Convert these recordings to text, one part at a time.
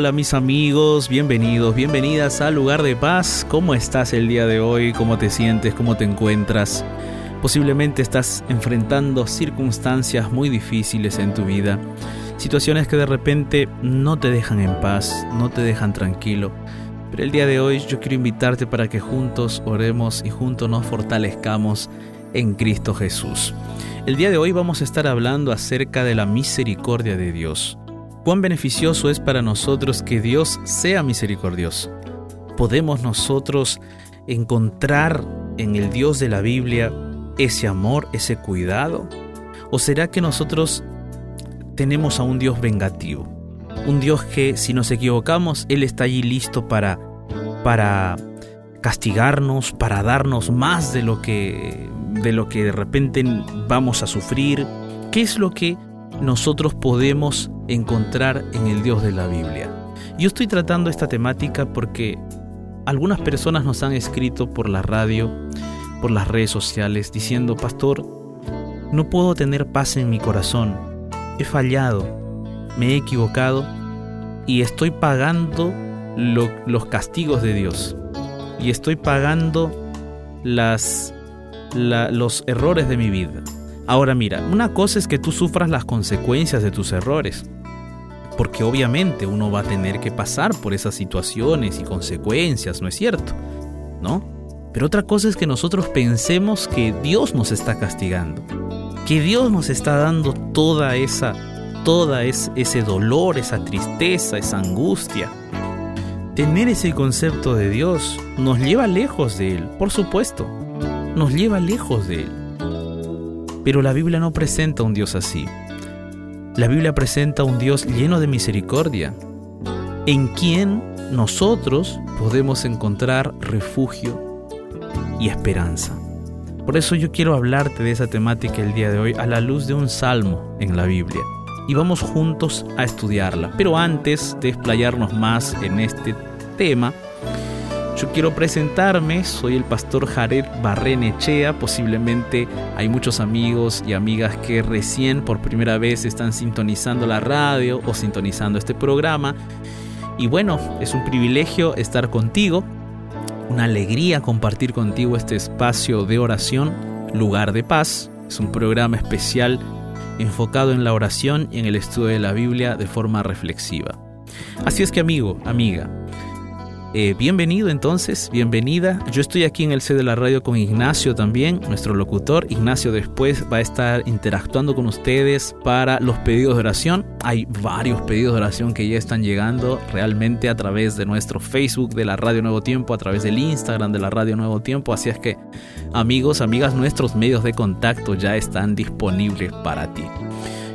Hola, mis amigos, bienvenidos, bienvenidas al lugar de paz. ¿Cómo estás el día de hoy? ¿Cómo te sientes? ¿Cómo te encuentras? Posiblemente estás enfrentando circunstancias muy difíciles en tu vida, situaciones que de repente no te dejan en paz, no te dejan tranquilo. Pero el día de hoy yo quiero invitarte para que juntos oremos y juntos nos fortalezcamos en Cristo Jesús. El día de hoy vamos a estar hablando acerca de la misericordia de Dios. Cuán beneficioso es para nosotros que Dios sea misericordioso. ¿Podemos nosotros encontrar en el Dios de la Biblia ese amor, ese cuidado? ¿O será que nosotros tenemos a un Dios vengativo? Un Dios que si nos equivocamos, Él está allí listo para, para castigarnos, para darnos más de lo que de lo que de repente vamos a sufrir. ¿Qué es lo que nosotros podemos encontrar en el Dios de la Biblia. Yo estoy tratando esta temática porque algunas personas nos han escrito por la radio, por las redes sociales, diciendo, Pastor, no puedo tener paz en mi corazón, he fallado, me he equivocado y estoy pagando los castigos de Dios y estoy pagando los errores de mi vida. Ahora mira, una cosa es que tú sufras las consecuencias de tus errores, porque obviamente uno va a tener que pasar por esas situaciones y consecuencias, ¿no es cierto? ¿No? Pero otra cosa es que nosotros pensemos que Dios nos está castigando, que Dios nos está dando toda esa toda ese dolor, esa tristeza, esa angustia. Tener ese concepto de Dios nos lleva lejos de Él, por supuesto, nos lleva lejos de Él. Pero la Biblia no presenta un Dios así. La Biblia presenta un Dios lleno de misericordia, en quien nosotros podemos encontrar refugio y esperanza. Por eso yo quiero hablarte de esa temática el día de hoy a la luz de un salmo en la Biblia. Y vamos juntos a estudiarla. Pero antes de explayarnos más en este tema, yo quiero presentarme, soy el pastor Jared Barrenechea, posiblemente hay muchos amigos y amigas que recién por primera vez están sintonizando la radio o sintonizando este programa. Y bueno, es un privilegio estar contigo, una alegría compartir contigo este espacio de oración, lugar de paz. Es un programa especial enfocado en la oración y en el estudio de la Biblia de forma reflexiva. Así es que amigo, amiga, eh, bienvenido entonces, bienvenida. Yo estoy aquí en el C de la radio con Ignacio también, nuestro locutor. Ignacio después va a estar interactuando con ustedes para los pedidos de oración. Hay varios pedidos de oración que ya están llegando realmente a través de nuestro Facebook de la Radio Nuevo Tiempo, a través del Instagram de la Radio Nuevo Tiempo. Así es que amigos, amigas, nuestros medios de contacto ya están disponibles para ti.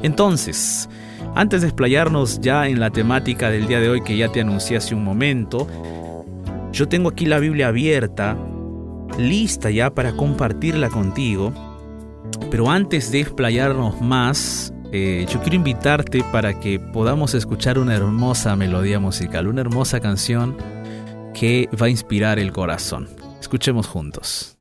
Entonces, antes de explayarnos ya en la temática del día de hoy que ya te anuncié hace un momento, yo tengo aquí la Biblia abierta, lista ya para compartirla contigo. Pero antes de explayarnos más, eh, yo quiero invitarte para que podamos escuchar una hermosa melodía musical, una hermosa canción que va a inspirar el corazón. Escuchemos juntos.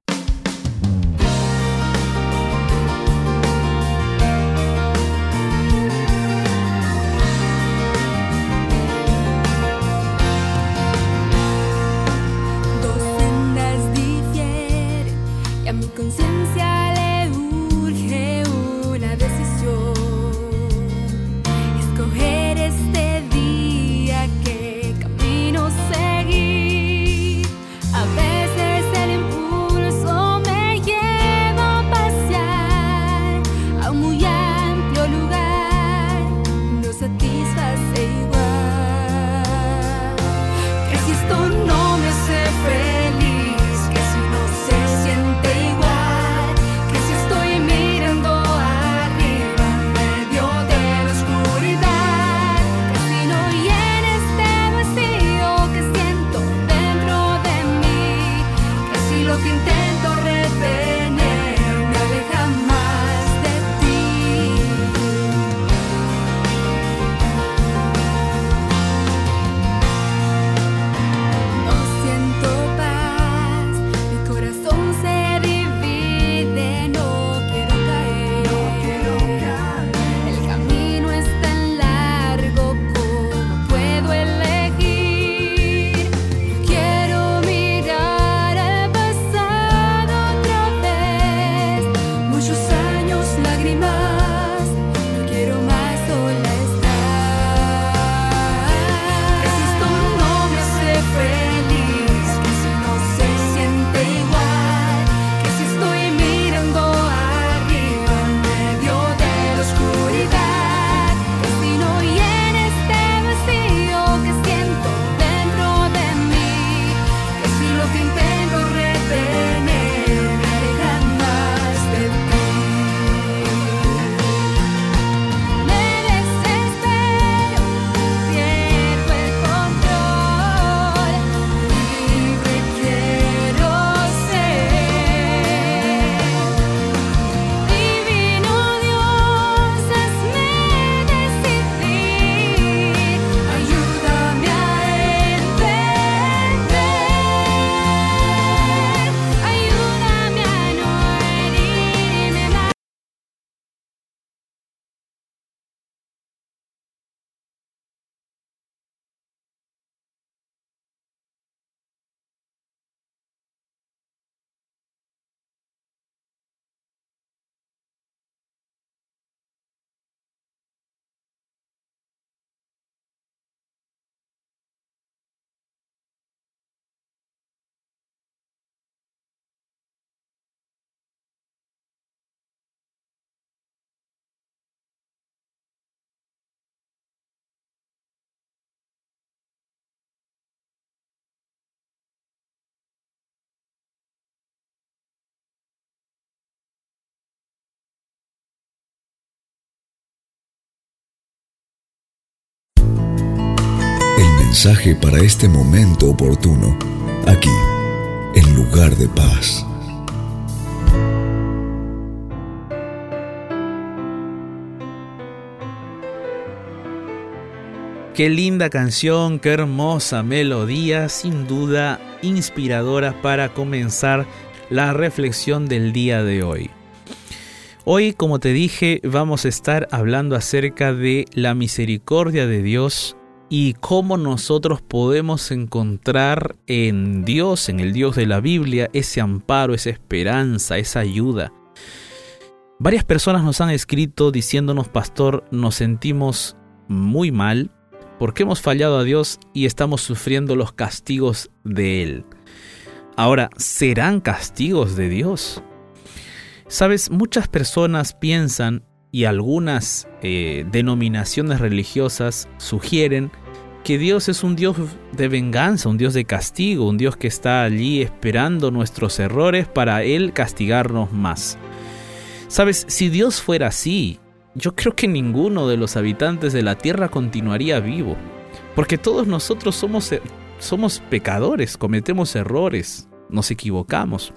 Mensaje para este momento oportuno, aquí, en lugar de paz. Qué linda canción, qué hermosa melodía, sin duda inspiradora para comenzar la reflexión del día de hoy. Hoy, como te dije, vamos a estar hablando acerca de la misericordia de Dios y cómo nosotros podemos encontrar en Dios, en el Dios de la Biblia, ese amparo, esa esperanza, esa ayuda. Varias personas nos han escrito diciéndonos, pastor, nos sentimos muy mal, porque hemos fallado a Dios y estamos sufriendo los castigos de Él. Ahora, ¿serán castigos de Dios? Sabes, muchas personas piensan y algunas eh, denominaciones religiosas sugieren que Dios es un Dios de venganza, un Dios de castigo, un Dios que está allí esperando nuestros errores para Él castigarnos más. Sabes, si Dios fuera así, yo creo que ninguno de los habitantes de la tierra continuaría vivo, porque todos nosotros somos, eh, somos pecadores, cometemos errores, nos equivocamos.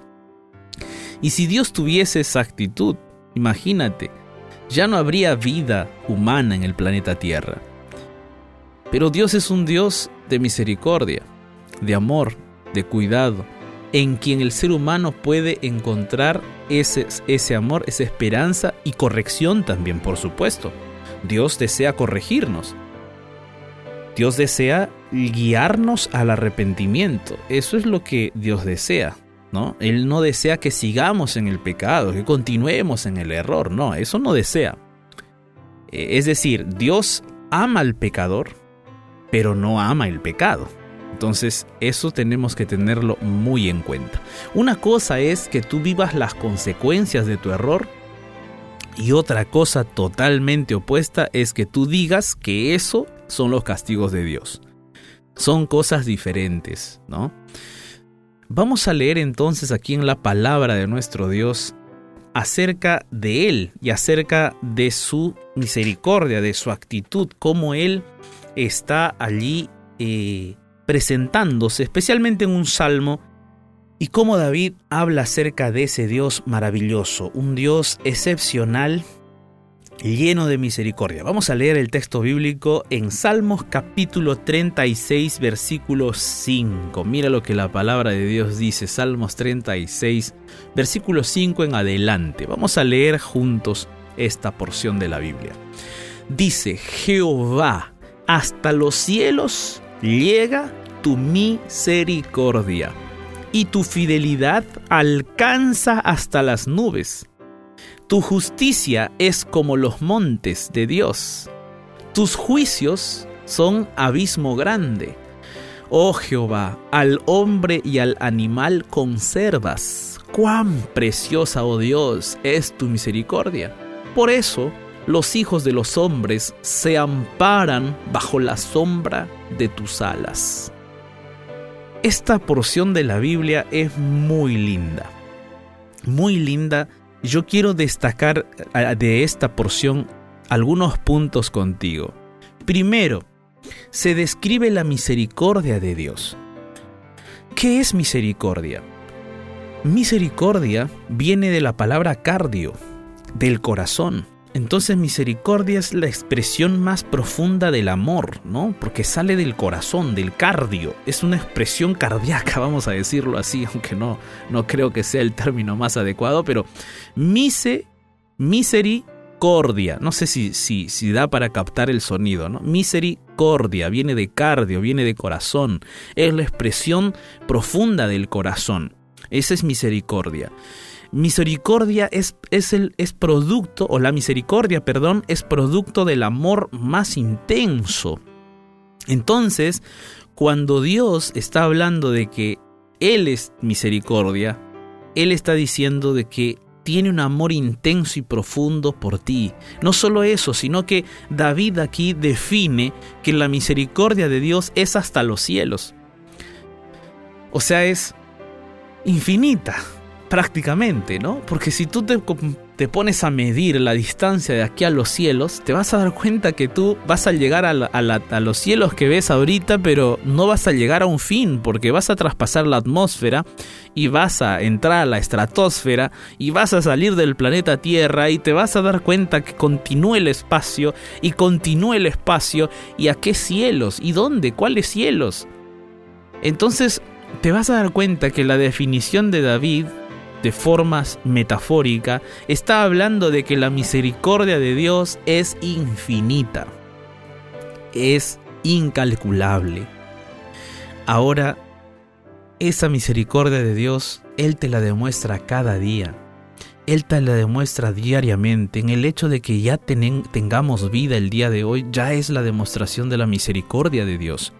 Y si Dios tuviese esa actitud, imagínate, ya no habría vida humana en el planeta Tierra. Pero Dios es un Dios de misericordia, de amor, de cuidado, en quien el ser humano puede encontrar ese, ese amor, esa esperanza y corrección también, por supuesto. Dios desea corregirnos. Dios desea guiarnos al arrepentimiento. Eso es lo que Dios desea, ¿no? Él no desea que sigamos en el pecado, que continuemos en el error, no, eso no desea. Eh, es decir, Dios ama al pecador, pero no ama el pecado. Entonces eso tenemos que tenerlo muy en cuenta. Una cosa es que tú vivas las consecuencias de tu error y otra cosa totalmente opuesta es que tú digas que eso son los castigos de Dios. Son cosas diferentes, ¿no? Vamos a leer entonces aquí en la palabra de nuestro Dios acerca de Él y acerca de su misericordia, de su actitud, cómo Él está allí eh, presentándose, especialmente en un salmo, y cómo David habla acerca de ese Dios maravilloso, un Dios excepcional, lleno de misericordia. Vamos a leer el texto bíblico en Salmos capítulo 36, versículo 5. Mira lo que la palabra de Dios dice, Salmos 36, versículo 5 en adelante. Vamos a leer juntos esta porción de la Biblia. Dice, Jehová, hasta los cielos llega tu misericordia y tu fidelidad alcanza hasta las nubes. Tu justicia es como los montes de Dios. Tus juicios son abismo grande. Oh Jehová, al hombre y al animal conservas. Cuán preciosa, oh Dios, es tu misericordia. Por eso, los hijos de los hombres se amparan bajo la sombra de tus alas. Esta porción de la Biblia es muy linda. Muy linda. Yo quiero destacar de esta porción algunos puntos contigo. Primero, se describe la misericordia de Dios. ¿Qué es misericordia? Misericordia viene de la palabra cardio, del corazón. Entonces misericordia es la expresión más profunda del amor, ¿no? Porque sale del corazón, del cardio. Es una expresión cardíaca, vamos a decirlo así, aunque no, no creo que sea el término más adecuado, pero mise, misericordia. No sé si, si, si da para captar el sonido, ¿no? Misericordia viene de cardio, viene de corazón. Es la expresión profunda del corazón. Esa es misericordia. Misericordia es, es, el, es producto, o la misericordia, perdón, es producto del amor más intenso. Entonces, cuando Dios está hablando de que Él es misericordia, Él está diciendo de que tiene un amor intenso y profundo por ti. No solo eso, sino que David aquí define que la misericordia de Dios es hasta los cielos. O sea, es infinita prácticamente, ¿no? Porque si tú te pones a medir la distancia de aquí a los cielos, te vas a dar cuenta que tú vas a llegar a, los cielos que ves ahorita, pero no vas a llegar a un fin, porque vas a traspasar la atmósfera y vas a entrar a la estratosfera y vas a salir del planeta Tierra y te vas a dar cuenta que continúa el espacio y continúa el espacio y a qué cielos y dónde, cuáles cielos. Entonces te vas a dar cuenta que la definición de David de formas metafórica, está hablando de que la misericordia de Dios es infinita, es incalculable. Ahora, esa misericordia de Dios, Él te la demuestra cada día. Él te la demuestra diariamente. En el hecho de que ya tengamos vida el día de hoy, ya es la demostración de la misericordia de Dios.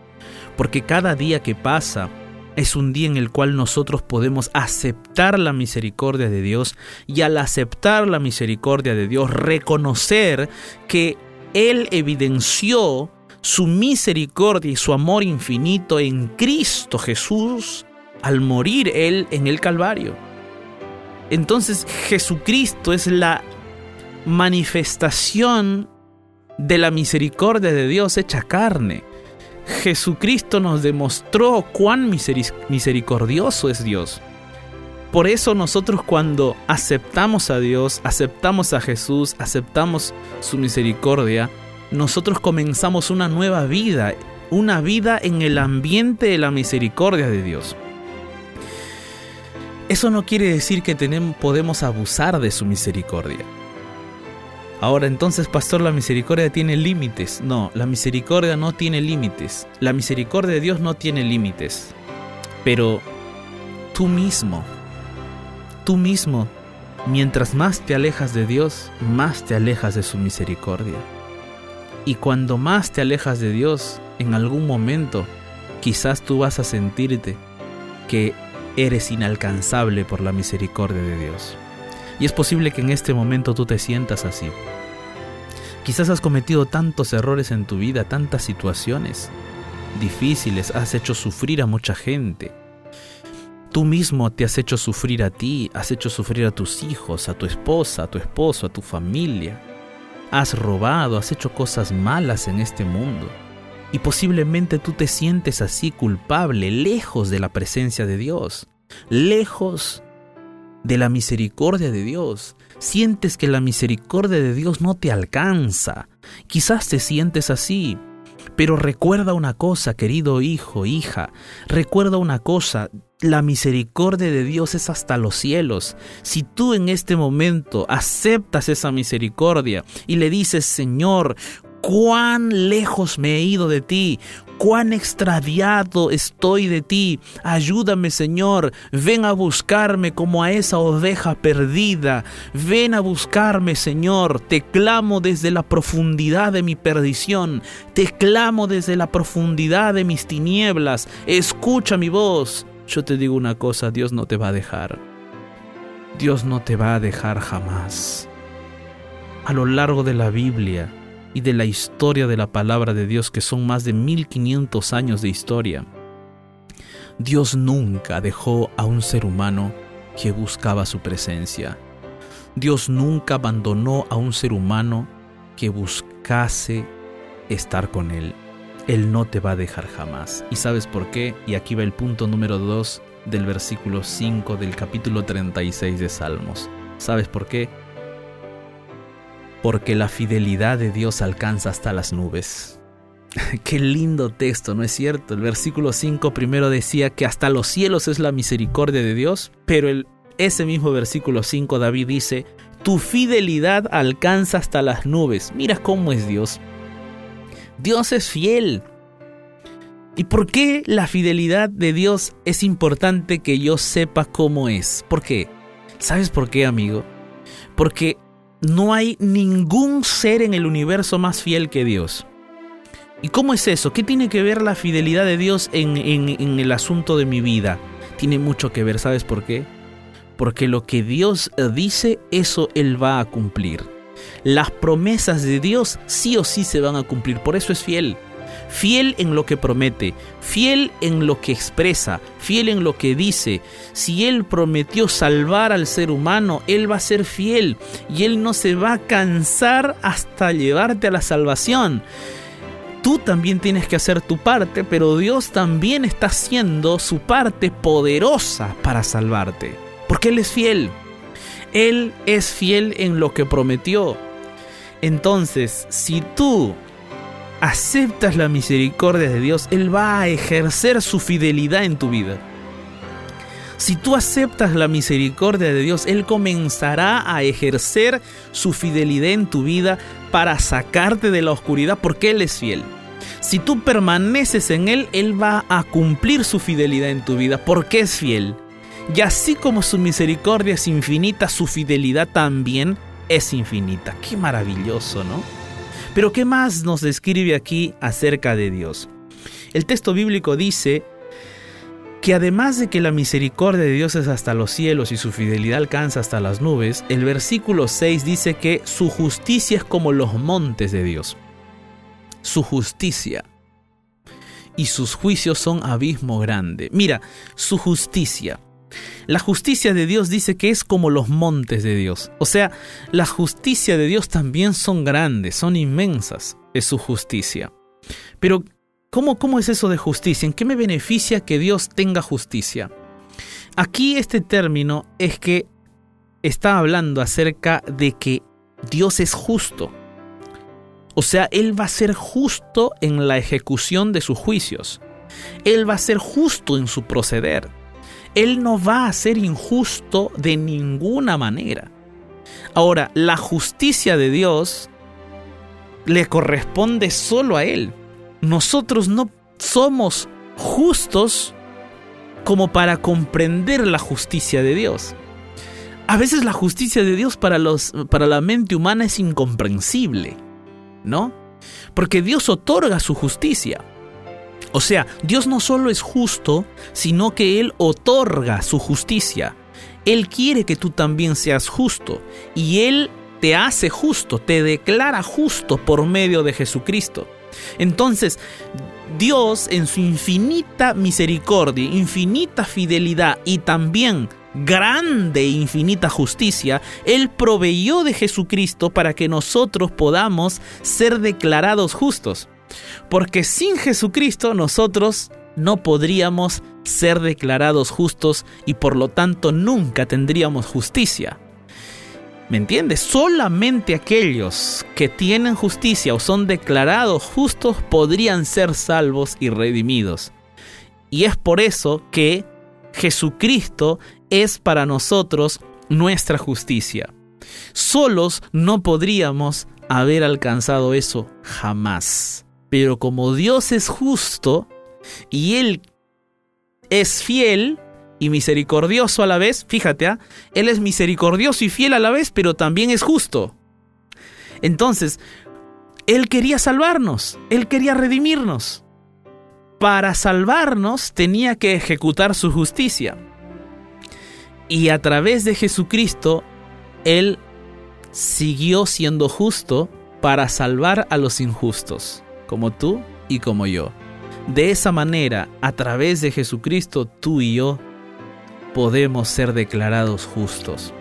Porque cada día que pasa, es un día en el cual nosotros podemos aceptar la misericordia de Dios y al aceptar la misericordia de Dios reconocer que Él evidenció su misericordia y su amor infinito en Cristo Jesús al morir Él en el Calvario. Entonces Jesucristo es la manifestación de la misericordia de Dios hecha carne. Jesucristo nos demostró cuán misericordioso es Dios. Por eso nosotros cuando aceptamos a Dios, aceptamos a Jesús, aceptamos su misericordia, nosotros comenzamos una nueva vida, una vida en el ambiente de la misericordia de Dios. Eso no quiere decir que tenemos, podemos abusar de su misericordia. Ahora entonces, pastor, la misericordia tiene límites. No, la misericordia no tiene límites. La misericordia de Dios no tiene límites. Pero tú mismo, tú mismo, mientras más te alejas de Dios, más te alejas de su misericordia. Y cuando más te alejas de Dios, en algún momento, quizás tú vas a sentirte que eres inalcanzable por la misericordia de Dios. Y es posible que en este momento tú te sientas así. Quizás has cometido tantos errores en tu vida, tantas situaciones difíciles, has hecho sufrir a mucha gente. Tú mismo te has hecho sufrir a ti, has hecho sufrir a tus hijos, a tu esposa, a tu esposo, a tu familia. Has robado, has hecho cosas malas en este mundo. Y posiblemente tú te sientes así culpable, lejos de la presencia de Dios, lejos de la misericordia de Dios. Sientes que la misericordia de Dios no te alcanza. Quizás te sientes así. Pero recuerda una cosa, querido hijo, hija, recuerda una cosa, la misericordia de Dios es hasta los cielos. Si tú en este momento aceptas esa misericordia y le dices, Señor, cuán lejos me he ido de ti, cuán extraviado estoy de ti. Ayúdame, Señor. Ven a buscarme como a esa oveja perdida. Ven a buscarme, Señor. Te clamo desde la profundidad de mi perdición. Te clamo desde la profundidad de mis tinieblas. Escucha mi voz. Yo te digo una cosa, Dios no te va a dejar. Dios no te va a dejar jamás. A lo largo de la Biblia, y de la historia de la palabra de Dios, que son más de 1500 años de historia. Dios nunca dejó a un ser humano que buscaba su presencia. Dios nunca abandonó a un ser humano que buscase estar con Él. Él no te va a dejar jamás. ¿Y sabes por qué? Y aquí va el punto número 2 del versículo 5 del capítulo 36 de Salmos. ¿Sabes por qué? Porque la fidelidad de Dios alcanza hasta las nubes. Qué lindo texto, ¿no es cierto? El versículo 5 primero decía que hasta los cielos es la misericordia de Dios, pero el, ese mismo versículo 5 David dice, tu fidelidad alcanza hasta las nubes. Mira cómo es Dios. Dios es fiel. ¿Y por qué la fidelidad de Dios es importante que yo sepa cómo es? ¿Por qué? ¿Sabes por qué, amigo? Porque no hay ningún ser en el universo más fiel que Dios. ¿Y cómo es eso? ¿Qué tiene que ver la fidelidad de Dios en, el asunto de mi vida? Tiene mucho que ver, ¿sabes por qué? Porque lo que Dios dice, eso Él va a cumplir. Las promesas de Dios sí o sí se van a cumplir, por eso es fiel. Fiel en lo que promete, fiel en lo que expresa, fiel en lo que dice. Si Él prometió salvar al ser humano, Él va a ser fiel y Él no se va a cansar hasta llevarte a la salvación. Tú también tienes que hacer tu parte, pero Dios también está haciendo su parte poderosa para salvarte, porque Él es fiel. Él es fiel en lo que prometió. Entonces, si tú aceptas la misericordia de Dios, Él va a ejercer su fidelidad en tu vida. Si tú aceptas la misericordia de Dios, Él comenzará a ejercer su fidelidad en tu vida para sacarte de la oscuridad porque Él es fiel. Si tú permaneces en Él, Él va a cumplir su fidelidad en tu vida porque es fiel. Y así como su misericordia es infinita, su fidelidad también es infinita. Qué maravilloso, ¿no? Pero ¿qué más nos describe aquí acerca de Dios? El texto bíblico dice que además de que la misericordia de Dios es hasta los cielos y su fidelidad alcanza hasta las nubes, el versículo 6 dice que su justicia es como los montes de Dios. Su justicia y sus juicios son abismo grande. Mira, su justicia. La justicia de Dios dice que es como los montes de Dios. O sea, la justicia de Dios también son grandes, son inmensas, es su justicia. Pero, ¿cómo, cómo es eso de justicia? ¿En qué me beneficia que Dios tenga justicia? Aquí este término es que está hablando acerca de que Dios es justo. O sea, Él va a ser justo en la ejecución de sus juicios. Él va a ser justo en su proceder. Él no va a ser injusto de ninguna manera. Ahora, la justicia de Dios le corresponde solo a Él. Nosotros no somos justos como para comprender la justicia de Dios. A veces la justicia de Dios para, los, para la mente humana es incomprensible, ¿no? Porque Dios otorga su justicia. O sea, Dios no solo es justo, sino que Él otorga su justicia. Él quiere que tú también seas justo y Él te hace justo, te declara justo por medio de Jesucristo. Entonces, Dios en su infinita misericordia, infinita fidelidad y también grande e infinita justicia, Él proveyó de Jesucristo para que nosotros podamos ser declarados justos. Porque sin Jesucristo nosotros no podríamos ser declarados justos y por lo tanto nunca tendríamos justicia. ¿Me entiendes? Solamente aquellos que tienen justicia o son declarados justos podrían ser salvos y redimidos. Y es por eso que Jesucristo es para nosotros nuestra justicia. Solos no podríamos haber alcanzado eso jamás. Pero como Dios es justo y Él es fiel y misericordioso a la vez, fíjate, ¿ah? Él es misericordioso y fiel a la vez, pero también es justo. Entonces, Él quería salvarnos, Él quería redimirnos. Para salvarnos tenía que ejecutar su justicia. Y a través de Jesucristo, Él siguió siendo justo para salvar a los injustos como tú y como yo. De esa manera, a través de Jesucristo, tú y yo podemos ser declarados justos.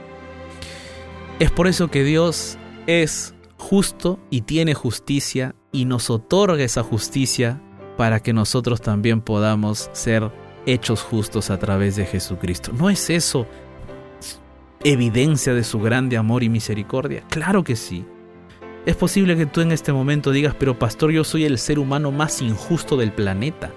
Es por eso que Dios es justo y tiene justicia y nos otorga esa justicia para que nosotros también podamos ser hechos justos a través de Jesucristo. ¿No es eso evidencia de su grande amor y misericordia? Claro que sí. Es posible que tú en este momento digas, pero pastor, yo soy el ser humano más injusto del planeta.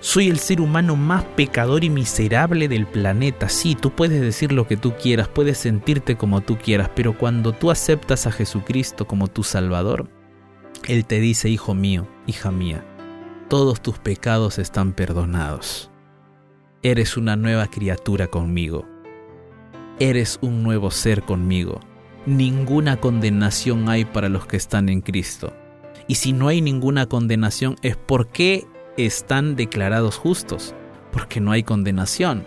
Soy el ser humano más pecador y miserable del planeta. Sí, tú puedes decir lo que tú quieras, puedes sentirte como tú quieras, pero cuando tú aceptas a Jesucristo como tu Salvador, Él te dice, hijo mío, hija mía, todos tus pecados están perdonados. Eres una nueva criatura conmigo. Eres un nuevo ser conmigo ninguna condenación hay para los que están en Cristo. Y si no hay ninguna condenación es porque están declarados justos, porque no hay condenación.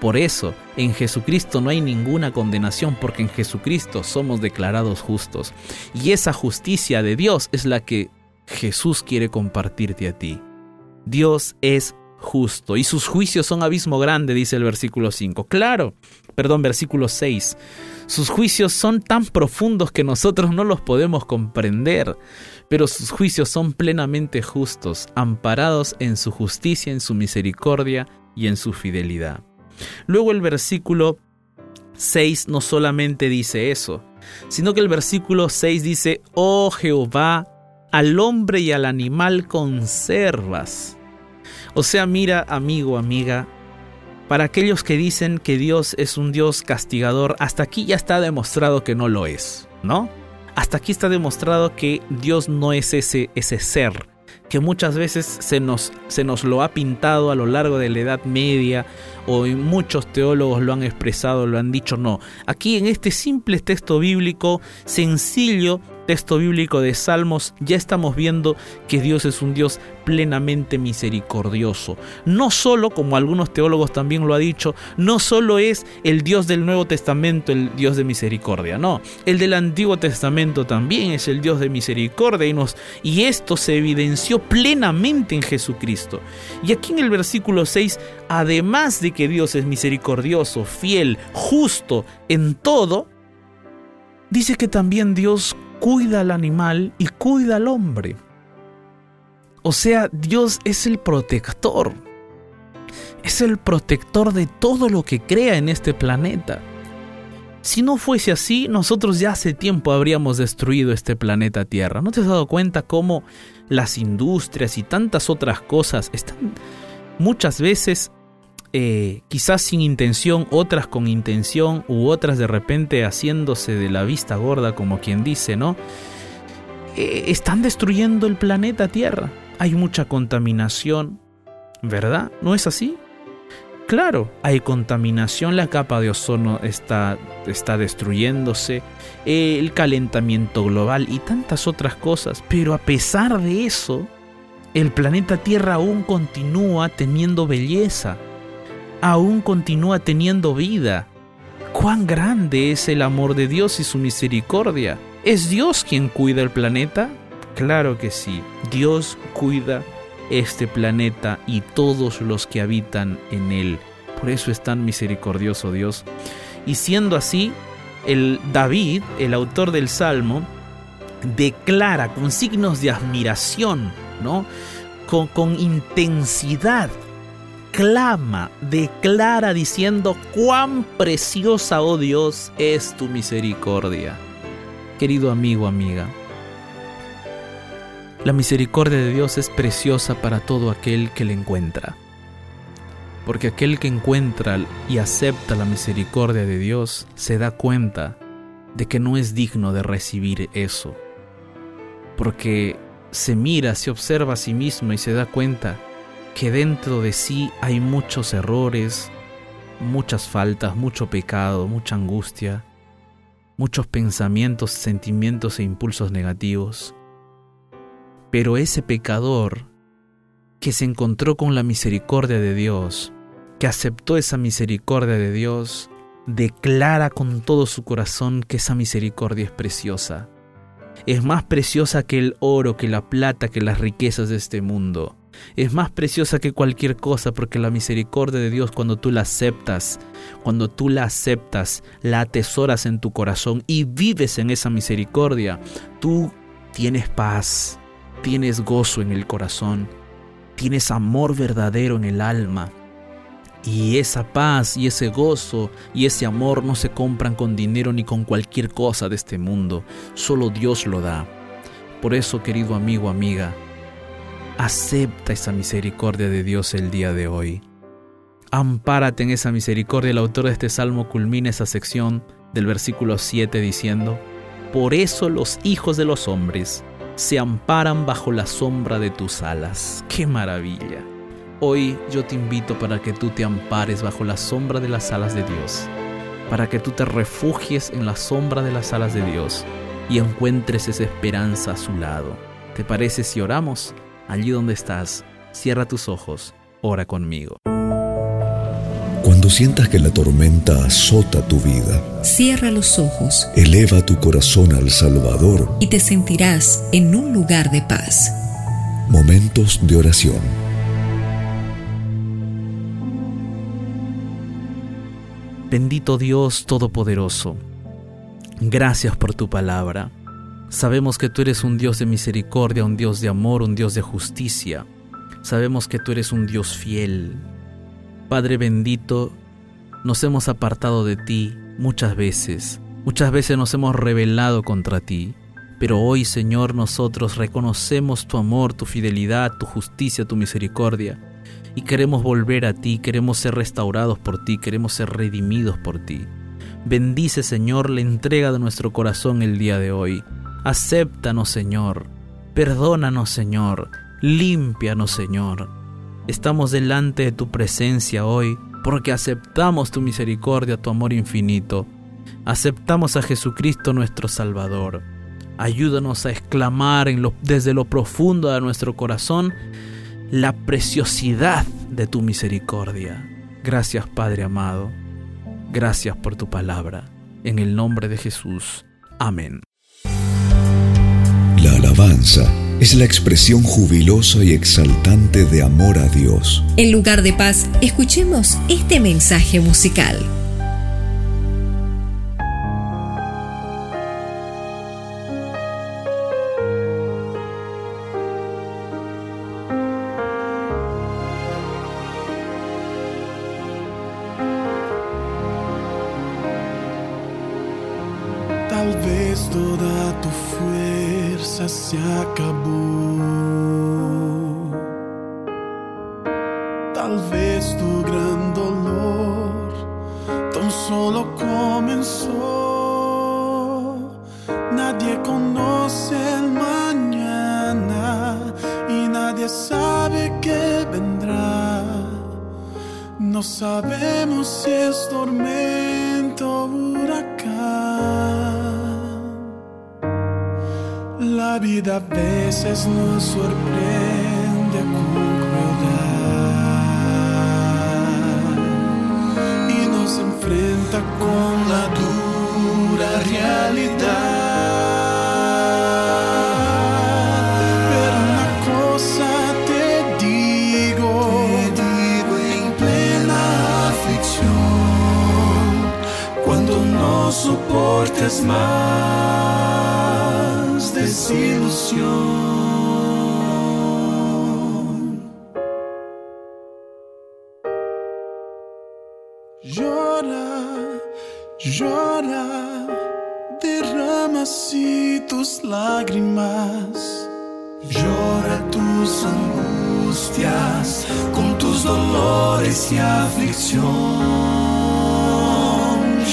Por eso, en Jesucristo no hay ninguna condenación, porque en Jesucristo somos declarados justos. Y esa justicia de Dios es la que Jesús quiere compartirte a ti. Dios es justo y sus juicios son abismo grande, dice el versículo 5. Claro, perdón, versículo 6. Sus juicios son tan profundos que nosotros no los podemos comprender, pero sus juicios son plenamente justos, amparados en su justicia, en su misericordia y en su fidelidad. Luego el versículo 6 no solamente dice eso, sino que el versículo 6 dice, oh Jehová, al hombre y al animal conservas. O sea, mira, amigo, amiga, para aquellos que dicen que Dios es un Dios castigador, hasta aquí ya está demostrado que no lo es, ¿no? Hasta aquí está demostrado que Dios no es ese, ese ser que muchas veces se nos, se nos lo ha pintado a lo largo de la Edad Media o muchos teólogos lo han expresado, lo han dicho, no. Aquí en este simple texto bíblico sencillo texto bíblico de Salmos ya estamos viendo que Dios es un Dios plenamente misericordioso. No solo, como algunos teólogos también lo han dicho, no solo es el Dios del Nuevo Testamento el Dios de misericordia, no, el del Antiguo Testamento también es el Dios de misericordia y, nos, y esto se evidenció plenamente en Jesucristo. Y aquí en el versículo 6, además de que Dios es misericordioso, fiel, justo en todo, dice que también Dios cuida al animal y cuida al hombre. O sea, Dios es el protector. Es el protector de todo lo que crea en este planeta. Si no fuese así, nosotros ya hace tiempo habríamos destruido este planeta Tierra. ¿No te has dado cuenta cómo las industrias y tantas otras cosas están muchas veces eh, quizás sin intención, otras con intención u otras de repente haciéndose de la vista gorda como quien dice, ¿no? Eh, están destruyendo el planeta Tierra. Hay mucha contaminación, ¿verdad? ¿No es así? Claro, hay contaminación, la capa de ozono está, está destruyéndose, el calentamiento global y tantas otras cosas, pero a pesar de eso, el planeta Tierra aún continúa teniendo belleza aún continúa teniendo vida. ¿Cuán grande es el amor de Dios y su misericordia? ¿Es Dios quien cuida el planeta? Claro que sí, Dios cuida este planeta y todos los que habitan en él. Por eso es tan misericordioso Dios. Y siendo así, el David, el autor del Salmo, declara con signos de admiración, ¿no? Con, con intensidad clama, declara diciendo cuán preciosa, oh Dios, es tu misericordia. Querido amigo, amiga, la misericordia de Dios es preciosa para todo aquel que le encuentra. Porque aquel que encuentra y acepta la misericordia de Dios se da cuenta de que no es digno de recibir eso. Porque se mira, se observa a sí mismo y se da cuenta que dentro de sí hay muchos errores, muchas faltas, mucho pecado, mucha angustia, muchos pensamientos, sentimientos e impulsos negativos. Pero ese pecador que se encontró con la misericordia de Dios, que aceptó esa misericordia de Dios, declara con todo su corazón que esa misericordia es preciosa. Es más preciosa que el oro, que la plata, que las riquezas de este mundo es más preciosa que cualquier cosa porque la misericordia de Dios cuando tú la aceptas, cuando tú la aceptas, la atesoras en tu corazón y vives en esa misericordia, tú tienes paz, tienes gozo en el corazón, tienes amor verdadero en el alma. Y esa paz y ese gozo y ese amor no se compran con dinero ni con cualquier cosa de este mundo, solo Dios lo da. Por eso, querido amigo, amiga, Acepta esa misericordia de Dios el día de hoy. Ampárate en esa misericordia. El autor de este salmo culmina esa sección del versículo 7 diciendo, Por eso los hijos de los hombres se amparan bajo la sombra de tus alas. ¡Qué maravilla! Hoy yo te invito para que tú te ampares bajo la sombra de las alas de Dios, para que tú te refugies en la sombra de las alas de Dios y encuentres esa esperanza a su lado. ¿Te parece si oramos? Allí donde estás, cierra tus ojos, ora conmigo. Cuando sientas que la tormenta azota tu vida, cierra los ojos, eleva tu corazón al Salvador y te sentirás en un lugar de paz Momentos de oración. Bendito Dios Todopoderoso, gracias por tu palabra. Sabemos que tú eres un Dios de misericordia, un Dios de amor, un Dios de justicia. Sabemos que tú eres un Dios fiel. Padre bendito, nos hemos apartado de ti muchas veces. Muchas veces nos hemos rebelado contra ti. Pero hoy, Señor, nosotros reconocemos tu amor, tu fidelidad, tu justicia, tu misericordia. Y queremos volver a ti, queremos ser restaurados por ti, queremos ser redimidos por ti. Bendice, Señor, la entrega de nuestro corazón el día de hoy. Acéptanos, Señor. Perdónanos, Señor. Límpianos, Señor. Estamos delante de tu presencia hoy porque aceptamos tu misericordia, tu amor infinito. Aceptamos a Jesucristo nuestro Salvador. Ayúdanos a exclamar desde lo profundo de nuestro corazón la preciosidad de tu misericordia. Gracias Padre amado. Gracias por tu palabra. En el nombre de Jesús. Amén. La alabanza es la expresión jubilosa y exaltante de amor a Dios. En lugar de paz, escuchemos este mensaje musical. Vez toda tu fuerza se acabó. Tal vez tu gran dolor tan solo comenzó. Nadie conoce el mañana y nadie sabe qué vendrá. No sabemos si es tormento La vida a veces nos sorprende con crueldad y nos enfrenta con la dura realidad. Pero una cosa te digo, en plena aflicción, cuando no soportes más desilusión. Llora, llora, derrama así tus lágrimas. Llora tus angustias con tus dolores y aflicción.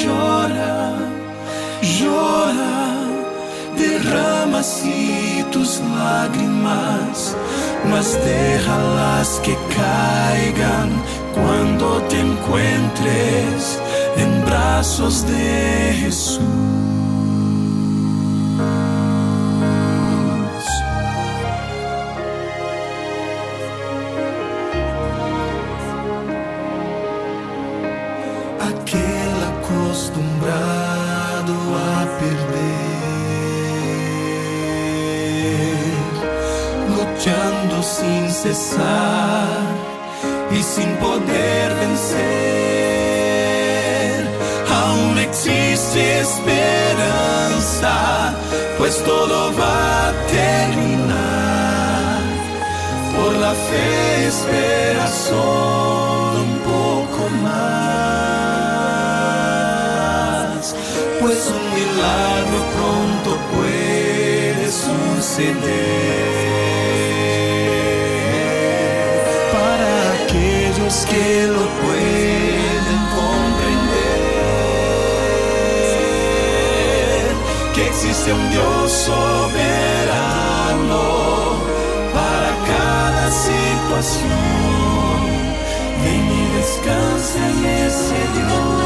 Llora, llora, derrama así tus lágrimas, mas déjalas que caigan cuando te encuentres en brazos de Jesús. Y sin poder vencer. Aún existe esperanza, pues todo va a terminar. Por la fe espera solo un poco más, pues un milagro pronto puede suceder que lo pueden comprender que existe un Dios soberano para cada situación. Ven y descansa en ese Dios